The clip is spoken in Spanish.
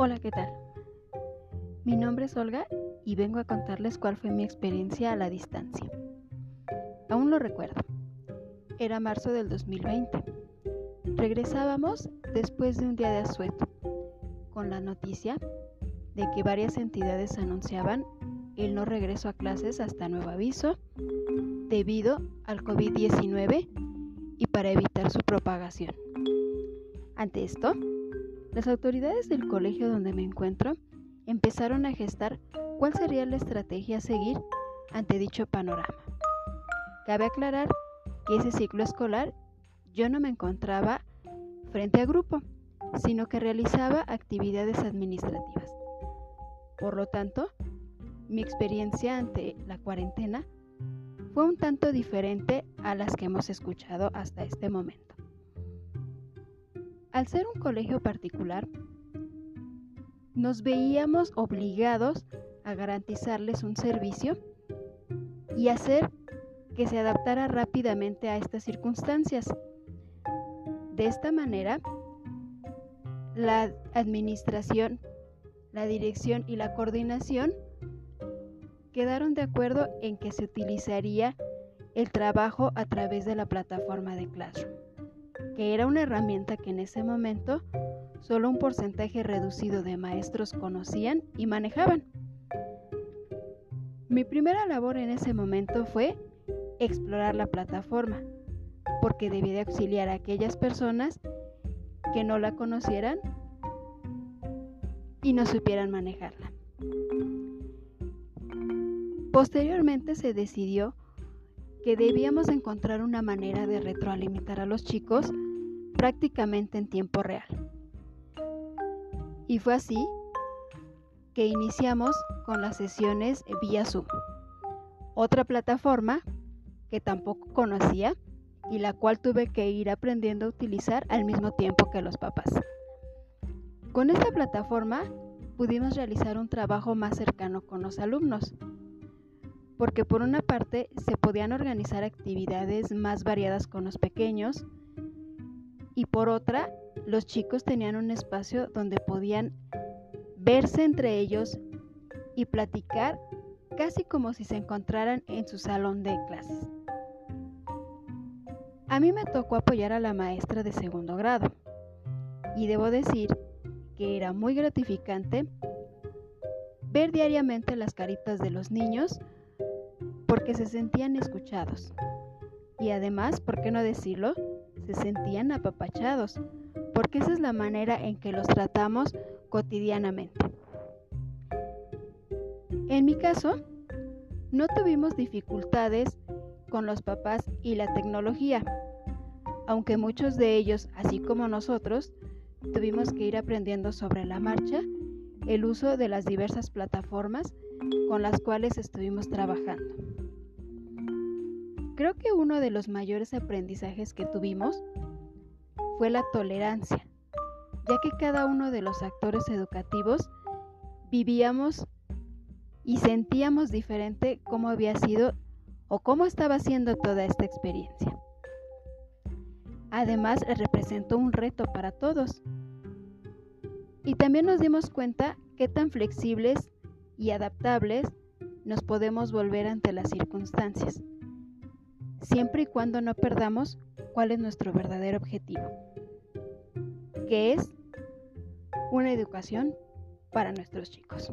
Hola, ¿qué tal? Mi nombre es Olga y vengo a contarles cuál fue mi experiencia a la distancia. Aún lo recuerdo. Era marzo del 2020. Regresábamos después de un día de asueto, con la noticia de que varias entidades anunciaban el no regreso a clases hasta nuevo aviso debido al COVID-19 y para evitar su propagación. Ante esto, las autoridades del colegio donde me encuentro empezaron a gestar cuál sería la estrategia a seguir ante dicho panorama. Cabe aclarar que ese ciclo escolar yo no me encontraba frente a grupo, sino que realizaba actividades administrativas. Por lo tanto, mi experiencia ante la cuarentena fue un tanto diferente a las que hemos escuchado hasta este momento. Al ser un colegio particular, nos veíamos obligados a garantizarles un servicio y hacer que se adaptara rápidamente a estas circunstancias. De esta manera, la administración, la dirección y la coordinación quedaron de acuerdo en que se utilizaría el trabajo a través de la plataforma de Classroom, que era una herramienta que en ese momento solo un porcentaje reducido de maestros conocían y manejaban. Mi primera labor en ese momento fue explorar la plataforma, porque debí de auxiliar a aquellas personas que no la conocieran y no supieran manejarla. Posteriormente se decidió que debíamos encontrar una manera de retroalimentar a los chicos prácticamente en tiempo real. Y fue así que iniciamos con las sesiones vía Zoom, otra plataforma que tampoco conocía y la cual tuve que ir aprendiendo a utilizar al mismo tiempo que los papás. Con esta plataforma pudimos realizar un trabajo más cercano con los alumnos, porque por una parte se podían organizar actividades más variadas con los pequeños y por otra los chicos tenían un espacio donde podían verse entre ellos y platicar casi como si se encontraran en su salón de clases. A mí me tocó apoyar a la maestra de segundo grado y debo decir que era muy gratificante ver diariamente las caritas de los niños porque se sentían escuchados y además, ¿por qué no decirlo? Se sentían apapachados porque esa es la manera en que los tratamos cotidianamente. En mi caso, no tuvimos dificultades con los papás y la tecnología, aunque muchos de ellos, así como nosotros, tuvimos que ir aprendiendo sobre la marcha el uso de las diversas plataformas con las cuales estuvimos trabajando. Creo que uno de los mayores aprendizajes que tuvimos fue la tolerancia, ya que cada uno de los actores educativos vivíamos y sentíamos diferente cómo había sido o cómo estaba siendo toda esta experiencia. Además, representó un reto para todos. Y también nos dimos cuenta qué tan flexibles y adaptables nos podemos volver ante las circunstancias, siempre y cuando no perdamos cuál es nuestro verdadero objetivo, que es una educación para nuestros chicos.